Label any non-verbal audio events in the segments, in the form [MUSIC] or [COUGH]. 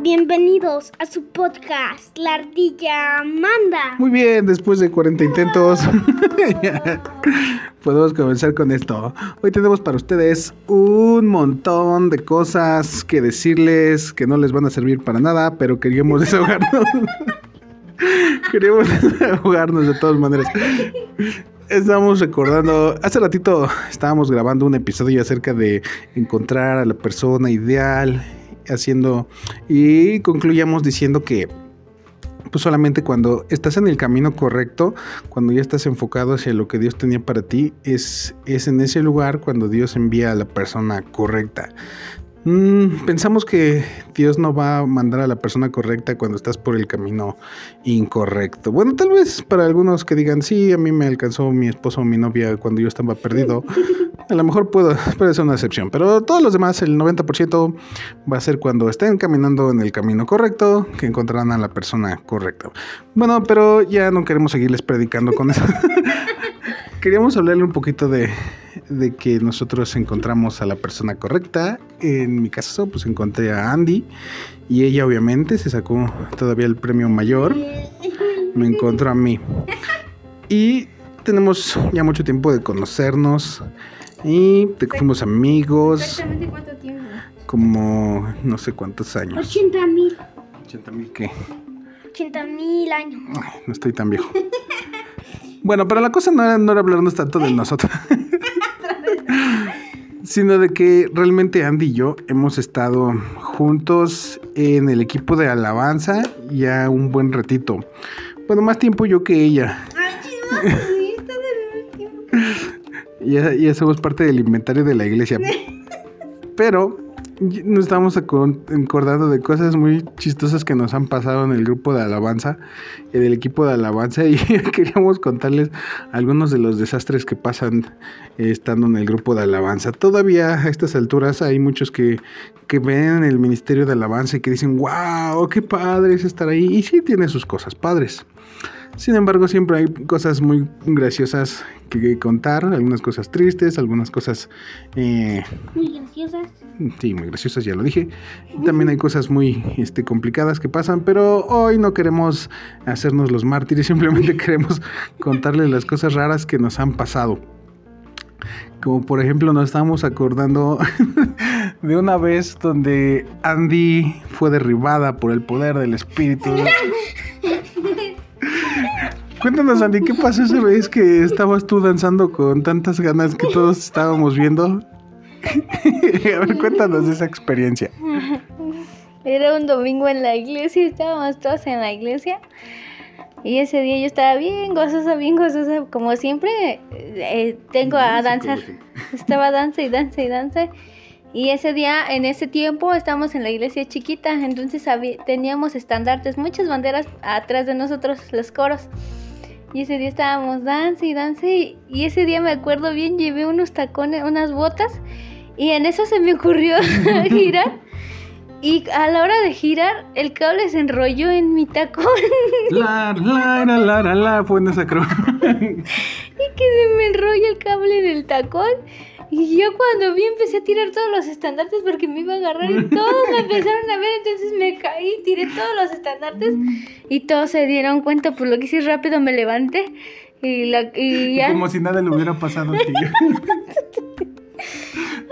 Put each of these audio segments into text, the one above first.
Bienvenidos a su podcast, La Ardilla Manda. Muy bien, después de 40 intentos, [LAUGHS] podemos comenzar con esto. Hoy tenemos para ustedes un montón de cosas que decirles que no les van a servir para nada, pero queríamos desahogarnos. [LAUGHS] queríamos desahogarnos de todas maneras. Estamos recordando, hace ratito estábamos grabando un episodio acerca de encontrar a la persona ideal, haciendo y concluyamos diciendo que pues solamente cuando estás en el camino correcto, cuando ya estás enfocado hacia lo que Dios tenía para ti, es, es en ese lugar cuando Dios envía a la persona correcta. Mm, pensamos que Dios no va a mandar a la persona correcta cuando estás por el camino incorrecto. Bueno, tal vez para algunos que digan, sí, a mí me alcanzó mi esposo o mi novia cuando yo estaba perdido. [LAUGHS] A lo mejor puedo, puede ser una excepción, pero todos los demás, el 90% va a ser cuando estén caminando en el camino correcto, que encontrarán a la persona correcta. Bueno, pero ya no queremos seguirles predicando con eso. [LAUGHS] Queríamos hablarle un poquito de, de que nosotros encontramos a la persona correcta. En mi caso, pues encontré a Andy y ella obviamente se sacó todavía el premio mayor. Me encontró a mí. Y tenemos ya mucho tiempo de conocernos y que fuimos amigos. Exactamente cuánto tiempo. Como no sé cuántos años. 80 mil, 80 mil qué. 80 mil años. Ay, no estoy tan viejo. [LAUGHS] Bueno, pero la cosa no era, no era hablarnos tanto de [LAUGHS] nosotros. sino de que realmente Andy y yo hemos estado juntos en el equipo de alabanza ya un buen ratito. Bueno, más tiempo yo que ella. Ay, último. [LAUGHS] Ya, ya somos parte del inventario de la iglesia. [LAUGHS] Pero nos estamos acor- acordando de cosas muy chistosas que nos han pasado en el grupo de alabanza, en el equipo de alabanza, [LAUGHS] y queríamos contarles algunos de los desastres que pasan eh, estando en el grupo de alabanza. Todavía a estas alturas hay muchos que, que ven el ministerio de alabanza y que dicen, wow, qué padre es estar ahí. Y sí tiene sus cosas padres. Sin embargo, siempre hay cosas muy graciosas que, contar, algunas cosas tristes, algunas cosas, eh, Muy graciosas. sí, muy graciosas, ya lo dije. También hay cosas muy este, complicadas que pasan, pero hoy no queremos hacernos los mártires, [LAUGHS] simplemente queremos contarles las cosas raras que nos han pasado. Como por ejemplo nos estamos acordando [LAUGHS] de una vez donde Andy fue derribada por el poder del espíritu. [LAUGHS] Cuéntanos, Andy, ¿qué pasó esa vez que estabas tú danzando con tantas ganas que todos estábamos viendo? [LAUGHS] A ver, cuéntanos de esa experiencia. Era un domingo en la iglesia, estábamos todos en la iglesia. Y ese día yo estaba bien gozosa, bien gozosa. Como siempre, eh, tengo a danzar. Estaba danza y danza y danza. Y ese día, en ese tiempo, estábamos en la iglesia chiquita. Entonces teníamos estandartes, muchas banderas atrás de nosotros, los coros. Y ese día estábamos danza y danza. Y, ese día me acuerdo bien, llevé unos tacones, unas botas. Y en eso se me ocurrió [LAUGHS] girar. Y a la hora de girar, el cable se enrolló en mi tacón. [LAUGHS] La, la, la, la, la, la, fue en esa y que se me enrolla el cable en el tacón. Y yo cuando vi empecé a tirar todos los estandartes porque me iba a agarrar y todos me empezaron a ver, entonces me caí, tiré todos los estandartes y todos se dieron cuenta, por lo que hice rápido me levanté y, la, y ya. Como si nada le hubiera pasado a ti. [LAUGHS]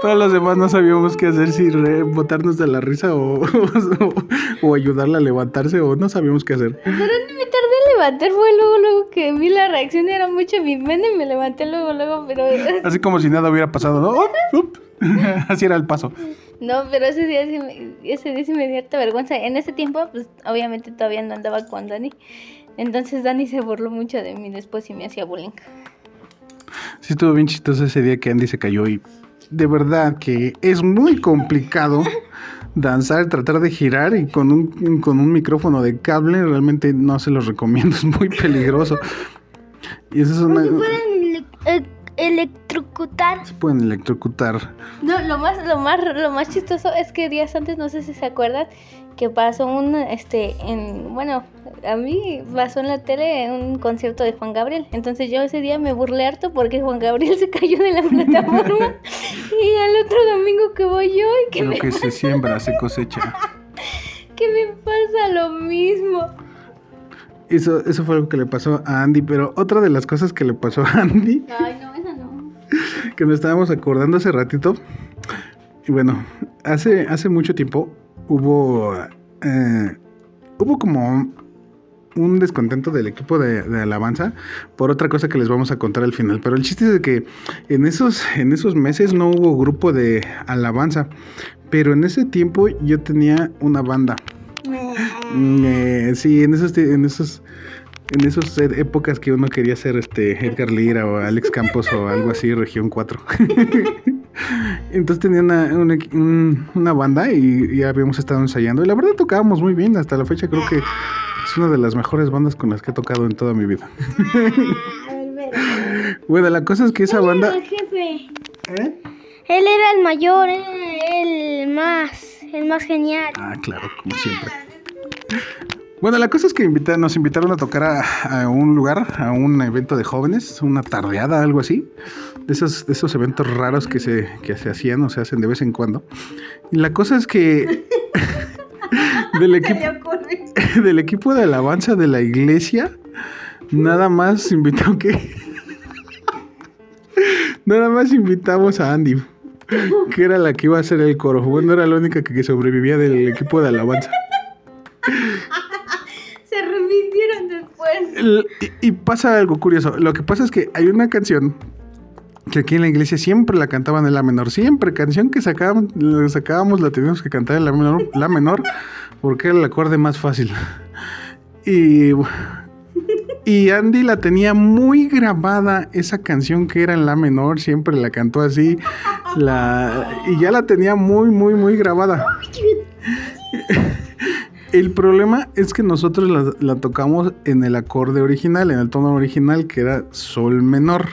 Todos los demás no sabíamos qué hacer, si re- botarnos de la risa o, [LAUGHS] o, o ayudarla a levantarse o no sabíamos qué hacer. Pero me tardé levantar, fue luego, luego que vi la reacción, era mucho mi pena y me levanté luego, luego, pero... [LAUGHS] Así como si nada hubiera pasado, ¿no? Up, up. [LAUGHS] Así era el paso. No, pero ese día sí me, ese día sí me dio harta vergüenza. En ese tiempo, pues obviamente todavía no andaba con Dani. Entonces Dani se burló mucho de mí después y me hacía bullying. Sí estuvo bien chistoso ese día que Andy se cayó y de verdad que es muy complicado danzar, tratar de girar y con un, con un micrófono de cable realmente no se los recomiendo, [LAUGHS] es muy peligroso. Y eso es una... Se pueden ele- e- electrocutar. Se pueden electrocutar. No, lo más, lo más, lo más chistoso es que días antes, no sé si se acuerdan, que pasó un, este, en, bueno, a mí pasó en la tele un concierto de Juan Gabriel. Entonces yo ese día me burlé harto porque Juan Gabriel [LAUGHS] se cayó de la plataforma [LAUGHS] y al otro domingo que voy yo y que Lo me, que se siembra se cosecha. que [LAUGHS] que me pasa lo mismo. Eso, eso fue algo que le pasó a Andy, pero otra de las cosas que le pasó a Andy, Ay, no, esa no. que nos estábamos acordando hace ratito, y bueno, hace, hace mucho tiempo hubo, eh, hubo como un descontento del equipo de, de alabanza por otra cosa que les vamos a contar al final. Pero el chiste es de que en esos, en esos meses no hubo grupo de alabanza. Pero en ese tiempo yo tenía una banda. Mm, eh, sí, en esos, en esos, en esas épocas que uno quería ser este Edgar Lira o Alex Campos o algo así, Región 4. [LAUGHS] Entonces tenía una, una, un- una banda y ya habíamos estado ensayando. Y la verdad tocábamos muy bien. Hasta la fecha creo que es una de las mejores bandas con las que he tocado en toda mi vida. [LAUGHS] Bueno, la cosa es que esa banda... El jefe. ¿Eh? Él era el mayor, era el más, el más genial. Ah, claro, como siempre. Bueno, la cosa es que invita- nos invitaron a tocar a, a un lugar, a un evento de jóvenes, una tardeada, algo así. De esos, de esos eventos raros que se, que se hacían o se hacen de vez en cuando. Y la cosa es que [LAUGHS] del, equipo, [LAUGHS] del equipo de alabanza de la iglesia, nada más invitó que... [LAUGHS] nada más invitamos a Andy, que era la que iba a hacer el coro. Bueno, era la única que, que sobrevivía del equipo de alabanza. Y, y pasa algo curioso. Lo que pasa es que hay una canción que aquí en la iglesia siempre la cantaban en la menor. Siempre, canción que sacábamos, la sacábamos la teníamos que cantar en la menor, la menor porque era el acorde más fácil. Y, y Andy la tenía muy grabada, esa canción que era en la menor, siempre la cantó así. La, y ya la tenía muy, muy, muy grabada. El problema es que nosotros la, la tocamos en el acorde original, en el tono original que era sol menor.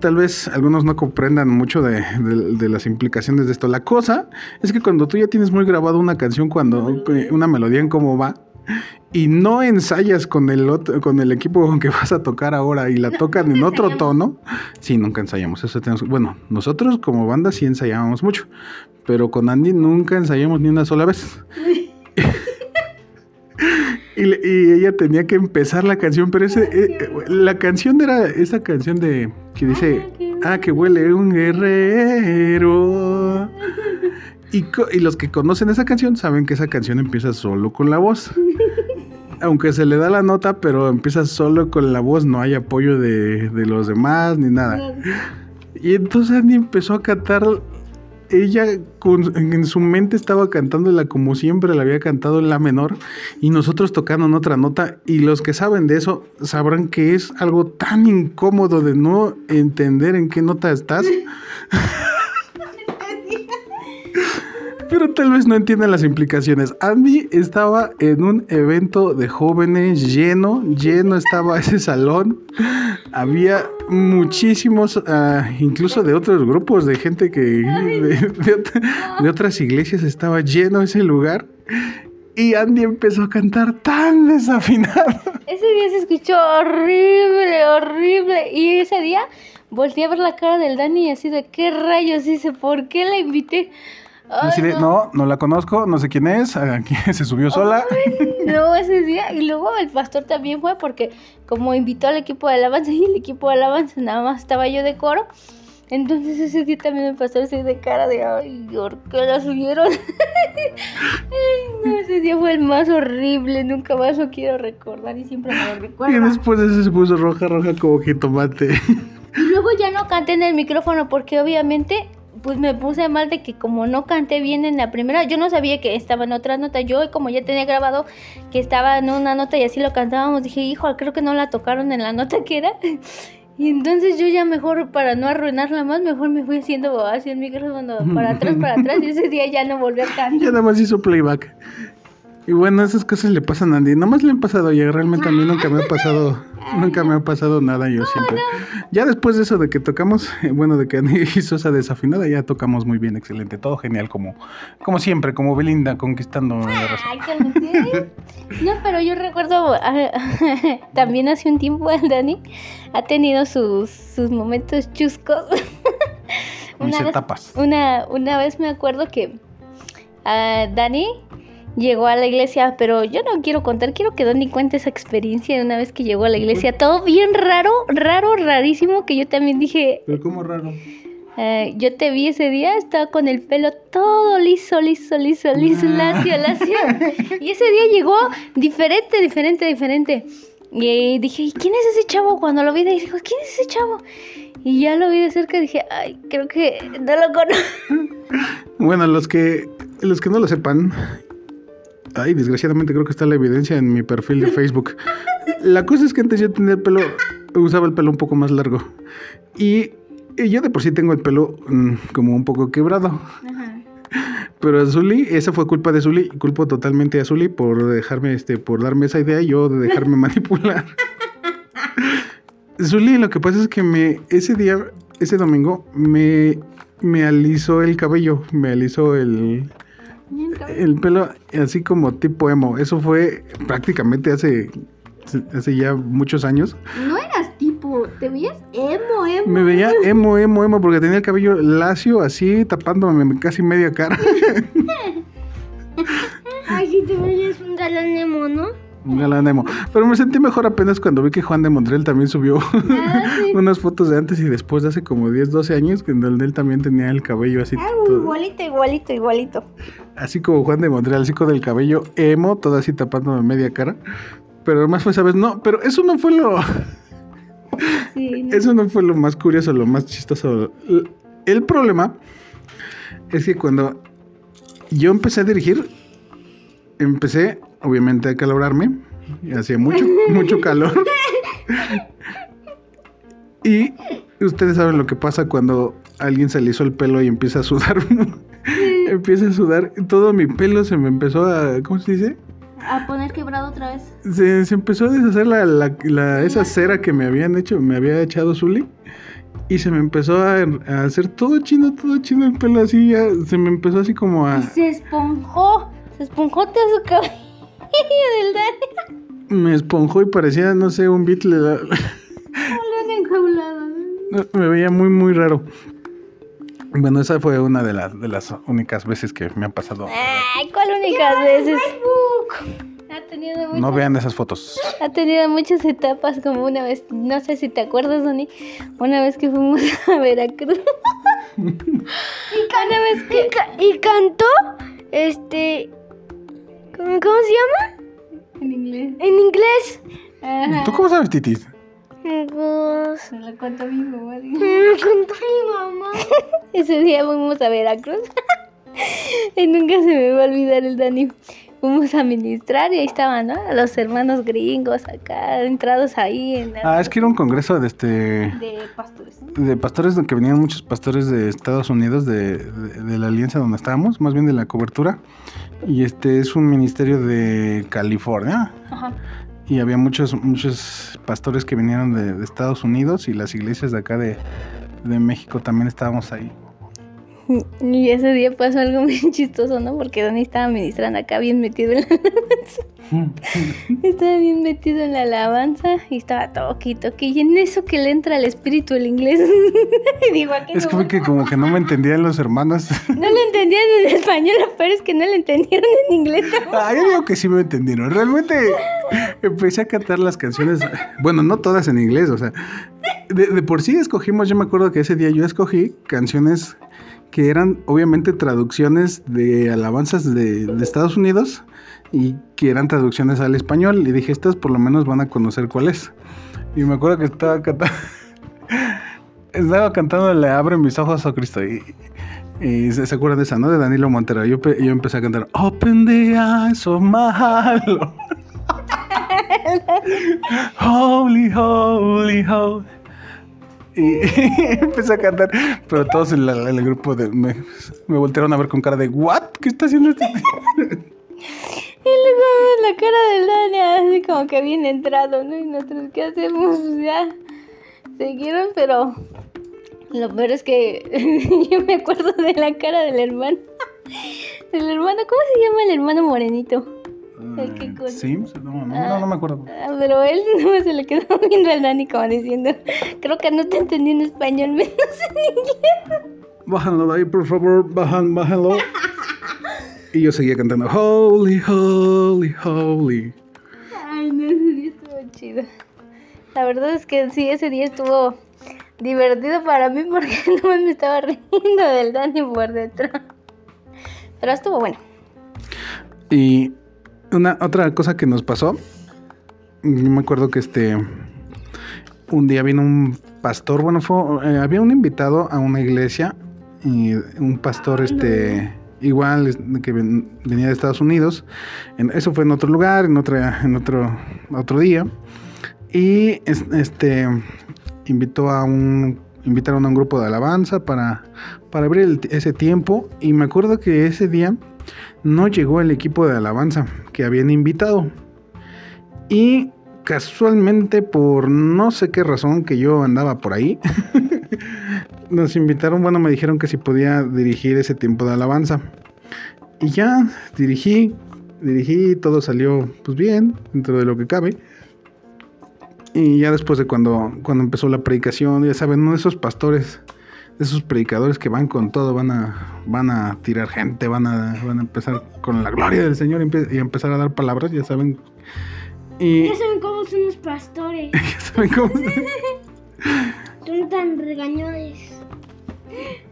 Tal vez algunos no comprendan mucho de, de- de las implicaciones de esto. La cosa es que cuando tú ya tienes muy grabado una canción, cuando una melodía en cómo va, y no ensayas con el otro- con el equipo con [LAUGHS] que vas a tocar ahora y la tocan en otro [LAUGHS] tono, sí, nunca ensayamos. Eso tenemos, bueno, nosotros como banda sí ensayábamos mucho, pero con Andy nunca ensayamos ni una sola vez. [LAUGHS] Y, y ella tenía que empezar la canción, pero ese, eh, la canción era esa canción de que dice, ah, que huele un guerrero. Y los que conocen esa canción saben que esa canción empieza solo con la voz. [LAUGHS] Aunque se le da la nota, pero empieza solo con la voz, no hay apoyo de, de los demás ni nada. Y entonces Andy empezó a cantar. Ella con- en su mente estaba cantándola como siempre la había cantado en la menor y nosotros tocando en otra nota y los que saben de eso sabrán que es algo tan incómodo de no entender en qué nota estás. [LAUGHS] Pero tal vez no entiendan las implicaciones. Andy estaba en un evento de jóvenes lleno, lleno estaba ese salón. Había muchísimos, ah, incluso de otros grupos, de gente que de, de otras iglesias estaba lleno ese lugar. Y Andy empezó a cantar tan desafinado. Ese día se escuchó horrible, horrible. Y ese día volteé a ver la cara del Dani y así de qué rayos hice, ¿por qué la invité? Ay, Así de, no, no la conozco, no sé quién es, aquí [LAUGHS] se subió sola. Luego ese día, y luego el pastor también fue porque como invitó al equipo de alabanza y el equipo de alabanza nada más estaba yo de coro. Entonces ese día también el pastor se de cara de, ay, ¿por qué la subieron? [LAUGHS] ay, no, ese día fue el más horrible, nunca más lo quiero recordar y siempre me lo Y recuerdo. después de eso se puso roja, roja como jitomate. Y luego ya no canté en el micrófono porque obviamente pues me puse mal de que como no canté bien en la primera, yo no sabía que estaba en otra nota, yo como ya tenía grabado que estaba en una nota y así lo cantábamos, dije, hijo, creo que no la tocaron en la nota que era. [LAUGHS] Y entonces yo ya mejor, para no arruinarla más, mejor me fui haciendo así el micrófono para [LAUGHS] atrás, para atrás, y ese día ya no volví a Ya cantar. nada más hizo playback. Y bueno, esas cosas le pasan a Andy. Nada más le han pasado y realmente a mí nunca me ha pasado, [LAUGHS] nunca me ha pasado nada yo siempre. Ya después de eso de que tocamos, eh, bueno, de que [LAUGHS] Andy hizo esa desafinada, ya tocamos muy bien, excelente, todo genial, como, como siempre, como Belinda conquistando la razón. [LAUGHS] No, pero yo recuerdo también hace un tiempo el Dani ha tenido sus, sus momentos chuscos. Mis vez, etapas. una, una vez me acuerdo que ah, Dani llegó a la iglesia, pero yo no quiero contar, quiero que Dani cuente esa experiencia de una vez que llegó a la iglesia. Todo bien raro, raro, rarísimo, que yo también dije, Pero como raro. eh, yo te vi ese día, estaba con el pelo todo liso, liso, liso, liso, lacio, lacio. [LAUGHS] Y ese día llegó diferente, diferente, diferente. Y dije, ¿y quién es ese chavo? Cuando lo vi dijo, ¿quién es ese chavo? Y ya lo vi de cerca y dije, ay, creo que no lo conozco. [LAUGHS] Bueno, los que los que no lo sepan, ay, desgraciadamente creo que está la evidencia en mi perfil de Facebook. La cosa es que antes yo tenía el pelo, usaba el pelo un poco más largo. Y, y yo de por sí tengo el pelo mm, como un poco quebrado. Pero a Zully, esa fue culpa de Zully, culpo totalmente a Zully por dejarme, este, por darme esa idea y yo de dejarme [LAUGHS] manipular. Zully, lo que pasa es que me, ese día, ese domingo, me, me alisó el cabello, me alisó el, el pelo así como tipo emo. Eso fue prácticamente hace, hace ya muchos años. No eras tipo, te veías emo, emo. Me veía emo, emo, emo, porque tenía el cabello lacio así, tapándome casi media cara. [LAUGHS] Ay, sí, te veías un galán emo, ¿no? Un galán emo. Pero me sentí mejor apenas cuando vi que Juan de Montreal también subió [LAUGHS] unas fotos de antes y después de hace como 10, 12 años, donde él también tenía el cabello así. Ah, todo- igualito, igualito, igualito. así como Juan de Montreal, así con el cabello emo, todo así tapándome media cara. Pero además fue esa vez, no, pero eso no fue lo. [LAUGHS] Sí, no. Eso no fue lo más curioso, lo más chistoso. El problema es que cuando yo empecé a dirigir, empecé obviamente a calorarme. y Hacía mucho, [LAUGHS] mucho calor. Y ustedes saben lo que pasa cuando alguien se alisó el pelo y empieza a sudar. [LAUGHS] empieza a sudar. Todo mi pelo se me empezó a. ¿Cómo se dice? A poner quebrado otra vez. Se, se empezó a deshacer la, la- la- esa cera que me habían hecho, me había echado Zully. Y se me empezó a, a hacer todo chino, todo chino el pelo así, ya se me empezó así como a... Y se esponjó. Se esponjó todo su cabello del Dani. Me esponjó y parecía, no sé, un han enjaulado. me veía muy, muy raro. Bueno, esa fue una de, las de las únicas veces que me han pasado. Ay, ¿cuál únicas veces? Ha tenido muchas, No vean esas fotos. ha tenido muchas etapas, como una vez, no sé si te acuerdas, Dani, una vez que fuimos [LAUGHS] a Veracruz. [LAUGHS] una vez que... Y, ca- y cantó, este, ¿cómo, cómo se llama? En inglés. En inglés. Ajá. ¿Tú cómo sabes, Titis? Pues, Se lo contó mi mamá. me contó mi mamá. [LAUGHS] Ese día fuimos a Veracruz. [LAUGHS] y nunca se me va a olvidar el Dani. Fuimos a ministrar y ahí estaban, ¿no? Los hermanos gringos acá, entrados ahí en la- Ah, es que era un congreso de este... de pastores. ¿no? de pastores que venían muchos pastores de Estados Unidos de, de- de la alianza donde estábamos, más bien de la cobertura. Y este es un ministerio de California. Ajá. Y había muchos, muchos pastores que vinieron de, de Estados Unidos y las iglesias de acá de, de México también estábamos ahí. [LAUGHS] Y ese día pasó algo [LAUGHS] muy chistoso, ¿no? Porque Dani estaba ministrando acá bien metido en la [LAUGHS] Estaba bien metido en la alabanza y estaba toqui, toqui. Y en eso que le entra al espíritu el inglés. y digo, ¿a qué Es no? que como que no me entendían los hermanos. No lo entendían en español, pero es que no lo entendieron en inglés. Ah, yo digo que sí me entendieron. Realmente empecé a cantar las canciones, bueno, no todas en inglés, o sea, de, de por sí escogimos, yo me acuerdo que ese día yo escogí canciones que eran obviamente traducciones de alabanzas de, de Estados Unidos y que eran traducciones al español y dije, estas por lo menos van a conocer cuál es. Y me acuerdo que estaba cantando, [LAUGHS] estaba cantando Le abren mis ojos, oh Cristo, y, y se, se acuerdan de esa, ¿no? De Danilo Montero. Yo, yo empecé a cantar Open the eyes of my [LAUGHS] holy, holy, holy. Y [LAUGHS] empecé a cantar, pero todos en, la- el grupo de, me, me voltearon a ver con cara de ¿What? ¿Qué está haciendo este? [LAUGHS] Y luego la cara del Dani así como que bien entrado, ¿no? Y nosotros, ¿qué hacemos? [LAUGHS] Ya siguieron, pero lo peor es que yo me acuerdo de la cara del hermano. Del hermano, ¿cómo se llama el hermano morenito? Qué cosa. ¿Sims? No, no, no, no me acuerdo. Ah, Pero él [LAUGHS] no se le quedó [LAUGHS] viendo al Dani como diciendo, creo que no te entendí en español, [LAUGHS] menos en inglés. Bájalo de ahí, por favor, bajan, bájalo. Y yo seguía cantando Holy, Holy, Holy. Ay, no, ese día estuvo chido. La verdad es que sí, ese día estuvo divertido para mí porque no me estaba riendo del Dani por detrás. Pero estuvo bueno. Y una otra cosa que nos pasó, yo me acuerdo que este un día vino un pastor, bueno, fue, eh, había un invitado a una iglesia y un pastor este igual que ven- venía de Estados Unidos. En- eso fue en otro lugar, en otra en otro otro día y es- este invitó a un invitaron a un grupo de alabanza para para abrir el- ese tiempo y me acuerdo que ese día no llegó el equipo de alabanza que habían invitado. Y casualmente, por no sé qué razón que yo andaba por ahí, [LAUGHS] nos invitaron, bueno, me dijeron que si podía dirigir ese tiempo de alabanza. Y ya dirigí, dirigí, todo salió pues bien, dentro de lo que cabe. Y ya después de cuando, cuando empezó la predicación, ya saben, uno de esos pastores, esos predicadores que van con todo, van a, van a tirar gente, van a, van a empezar con la gloria del Señor y y empezar a dar palabras, ya saben. Y Ya saben cómo son los pastores. [LAUGHS] ya saben cómo Son [LAUGHS] tan regañones.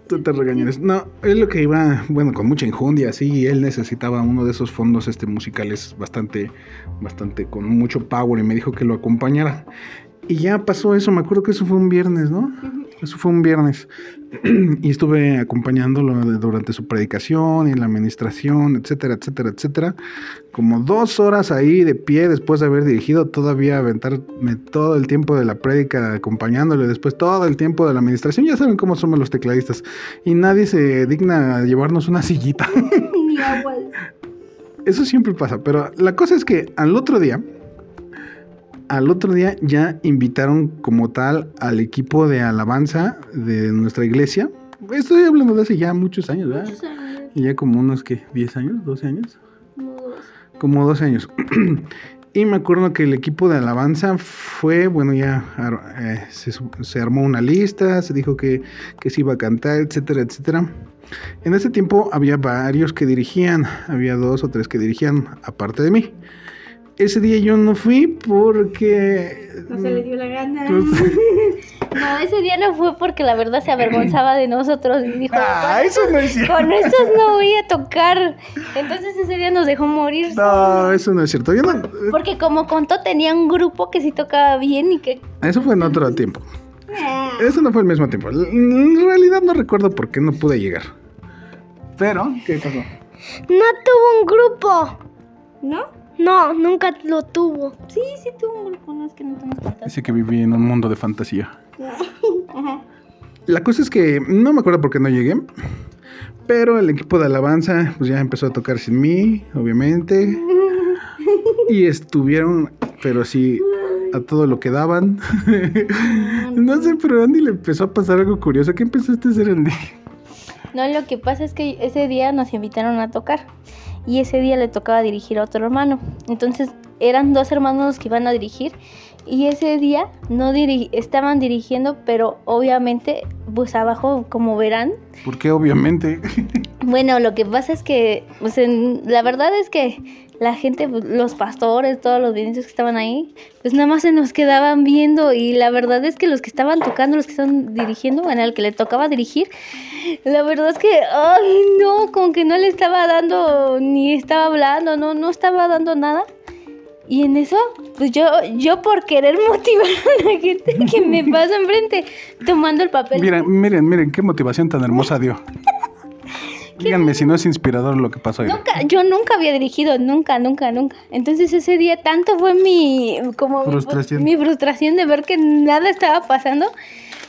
tú te regañares. No, él lo que iba, bueno, con mucha injundia, sí, él necesitaba uno de esos fondos este musicales bastante, bastante, con mucho power y me dijo que lo acompañara. Y ya pasó eso, me acuerdo que eso fue un viernes, ¿no? Eso fue un viernes. [CLEARS THROAT] y estuve acompañándolo durante su predicación y la administración, etcétera, etcétera, etcétera. Como dos horas ahí de pie después de haber dirigido, todavía aventarme todo el tiempo de la prédica acompañándole, después todo el tiempo de la administración. Ya saben cómo somos los tecladistas. Y nadie se digna a llevarnos una sillita. [LAUGHS] Eso siempre pasa, pero la cosa es que al otro día, al otro día ya invitaron como tal al equipo de alabanza de nuestra iglesia. Estoy hablando de hace ya muchos años, ¿verdad? Muchos años. Y ya como unos que 10 años, 12 años, como dos. como 12 años. [CLEARS THROAT] y me acuerdo que el equipo de alabanza fue, bueno, ya eh, se armó una lista, se dijo que, que se iba a cantar, etcétera, etcétera. En ese tiempo había varios que dirigían, había dos o tres que dirigían, aparte de mí. Ese día yo no fui porque... No se le dio la gana. Pues- [LAUGHS] No, ese día no fue porque la verdad se avergonzaba de nosotros y dijo, Ah, "Con eso no es cierto. Con esos no voy a tocar. Entonces ese día nos dejó morir. No, eso no es cierto. Yo no- Porque como contó, tenía un grupo que sí tocaba bien y que... eso fue en otro tiempo. Ah, Eso no fue el mismo tiempo. En realidad no recuerdo por qué no pude llegar. Pero, ¿qué pasó? No tuvo un grupo. ¿No? No, nunca lo tuvo. Sí, sí tuvo un grupo, no es que no te hemos contado. Dice que viví en un mundo de fantasía. [LAUGHS] Ajá. La cosa es que no me acuerdo por qué no llegué. Pero el equipo de alabanza pues ya empezó a tocar sin mí, obviamente. Y estuvieron, pero sí, a todo lo que daban. [LAUGHS] No sé, pero Andy le empezó a pasar algo curioso. ¿Qué empezaste a hacer, Andy? No, lo que pasa es que ese día nos invitaron a tocar y ese día le tocaba dirigir a otro hermano. Entonces eran dos hermanos los que iban a dirigir y ese día no diri- estaban dirigiendo, pero obviamente pues abajo, como verán, Porque obviamente. [LAUGHS] bueno, lo que pasa es que, pues en- la verdad es que la gente, pues, los pastores, todos los ministros que estaban ahí, pues nada más se nos quedaban viendo y la verdad es que los que estaban tocando, los que estaban dirigiendo, bueno, el que le tocaba dirigir, la verdad es que, ay, no, como que no le estaba dando, ni estaba hablando, no, no estaba dando nada. Y en eso, pues yo, yo por querer motivar a la gente [LAUGHS] que me pasa enfrente, tomando el papel. Miren, miren, miren, qué motivación tan hermosa dio. [LAUGHS] Díganme si no es inspirador lo que pasó hoy. Nunca, yo nunca había dirigido, nunca, nunca, nunca. Entonces ese día tanto fue mi como Frustración. mi frustración de ver que nada estaba pasando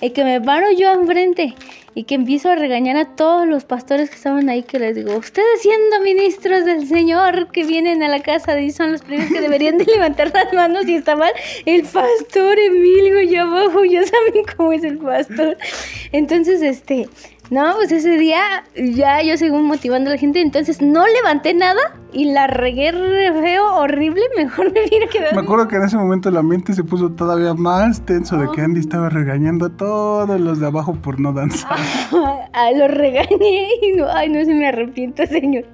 y que me paro yo enfrente y que empiezo a regañar a todos los pastores que estaban ahí que les digo, ustedes siendo ministros del Señor que vienen a la casa y son los primeros que deberían de [LAUGHS] levantar las manos y está el pastor Emilio allá abajo, ya saben cómo es el pastor. Entonces, este, No, pues ese día ya yo según motivando a la gente, entonces no levanté nada y la regué re feo, horrible, [LAUGHS] mejor me hubiera quedado. Me acuerdo que en ese momento el ambiente se puso todavía más tenso de que. Andy estaba regañando a todos los de abajo por no danzar. [LAUGHS] Ah, lo regañé y no, ay, no se me arrepiento, [LAUGHS] señor.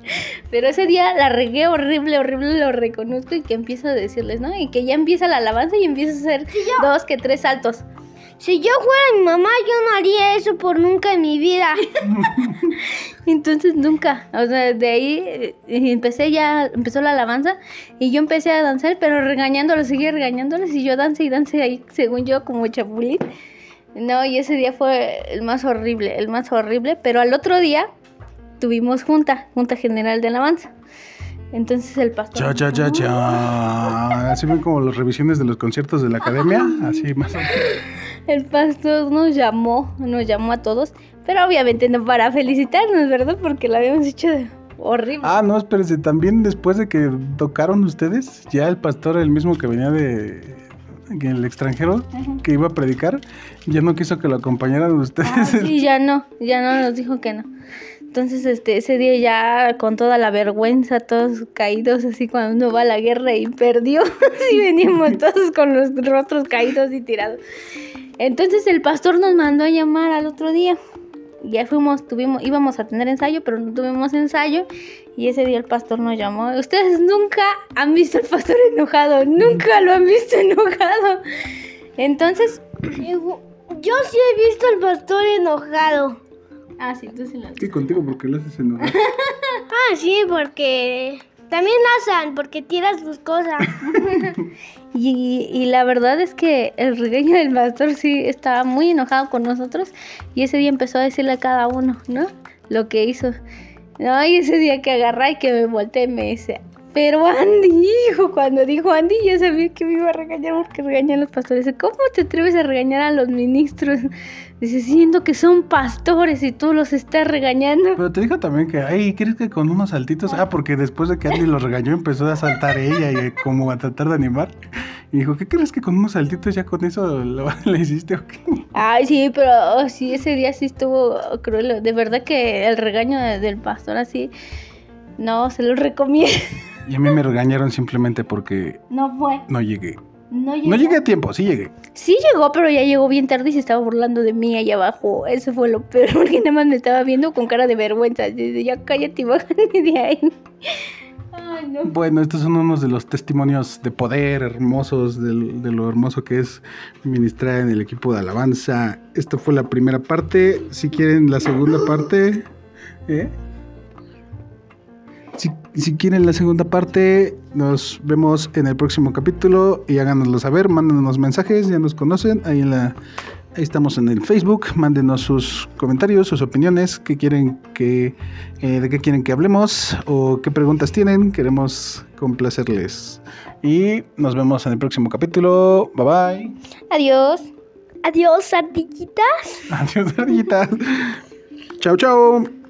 Pero ese día la regué horrible, horrible, lo reconozco y que empiezo a decirles, ¿no? Y que ya empieza la alabanza y empiezo a hacer dos que tres saltos. Si yo fuera mi mamá, yo no haría eso por nunca en mi vida. [LAUGHS] Entonces nunca, o sea, de ahí eh, empecé ya, empezó la alabanza y yo empecé a danzar, pero regañándolos, seguía regañándolos y yo dancé y dancé ahí, según yo, como chapulín. No, y ese día fue el más horrible, el más horrible, pero al otro día tuvimos junta, junta general de alabanza. Entonces el pastor... Cha, cha, cha, cha. Así ven como las revisiones de los conciertos de la academia. Así más o menos. El pastor nos llamó, nos llamó a todos, pero obviamente no para felicitarnos, ¿verdad? Porque lo habíamos hecho de- horrible. Ah, no, espérense. También después de que tocaron ustedes, ya el pastor, el mismo que venía de el extranjero, Ajá. que iba a predicar, ya no quiso que lo acompañaran ustedes. Ah, sí, ya no, ya no nos dijo que no. Entonces, este, ese día ya con toda la vergüenza, todos caídos, así cuando uno va a la guerra y perdió, [LAUGHS] así veníamos todos con los rostros caídos y tirados. Entonces el pastor nos mandó a llamar al otro día. Ya fuimos, tuvimos, íbamos a tener ensayo, pero no tuvimos ensayo. Y ese día el pastor nos llamó. Ustedes nunca han visto al pastor enojado, nunca lo han visto [LAUGHS] enojado. Entonces, [CLEARS THROAT] Yo sí he visto al pastor enojado. ah, sí, tú sí lo Sí, contigo porque lo haces enojar. [LAUGHS] Ah, sí, porque también Nazan, porque tiras tus cosas. [LAUGHS] Y, y la verdad es que el regaño del pastor sí estaba muy enojado con nosotros y ese día empezó a decirle a cada uno, ¿no? Lo que hizo. No, y ese día que agarré y que me volteé me dice, pero Andy, hijo, cuando dijo Andy ya sabía que me iba a regañar porque regañan a los pastores. Dice, ¿cómo te atreves a regañar a los ministros? Dice, siendo que son pastores y tú los estás regañando. Pero te dijo también que, ay, ¿quieres que con unos saltitos? Ah, porque después de que Andy lo regañó empezó a saltar ella y como a tratar de animar. Y dijo, ¿qué crees que con unos saltitos ya con eso lo, [LAUGHS] le hiciste o qué? Ay, sí, pero oh, sí, ese día sí estuvo cruel. De verdad que el regaño de- del pastor así, no, se lo recomiendo. Y a mí me regañaron simplemente porque No fue. no llegué. No llegué a tiempo, sí llegué. Sí llegó, pero ya llegó bien tarde y se estaba burlando de mí allá abajo. Eso fue lo peor, [LAUGHS] porque nada más me estaba viendo con cara de vergüenza. Dice, ya cállate y bájate de ahí. [LAUGHS] Ay, no. Bueno, estos son unos de los testimonios de poder hermosos, del- de, lo hermoso que es ministrar en el equipo de alabanza. Esta fue la primera parte. Si quieren la segunda parte, ¿eh? Si, si quieren la segunda parte, nos vemos en el próximo capítulo y háganoslo saber, mándenos mensajes, ya nos conocen, ahí en la ahí estamos en el Facebook, mándenos sus comentarios, sus opiniones, qué quieren que eh, de qué quieren que hablemos o qué preguntas tienen, queremos complacerles. Y nos vemos en el próximo capítulo. Bye bye. Adiós. Adiós, ardillitas. Adiós, ardillitas. [LAUGHS] Chao, chao.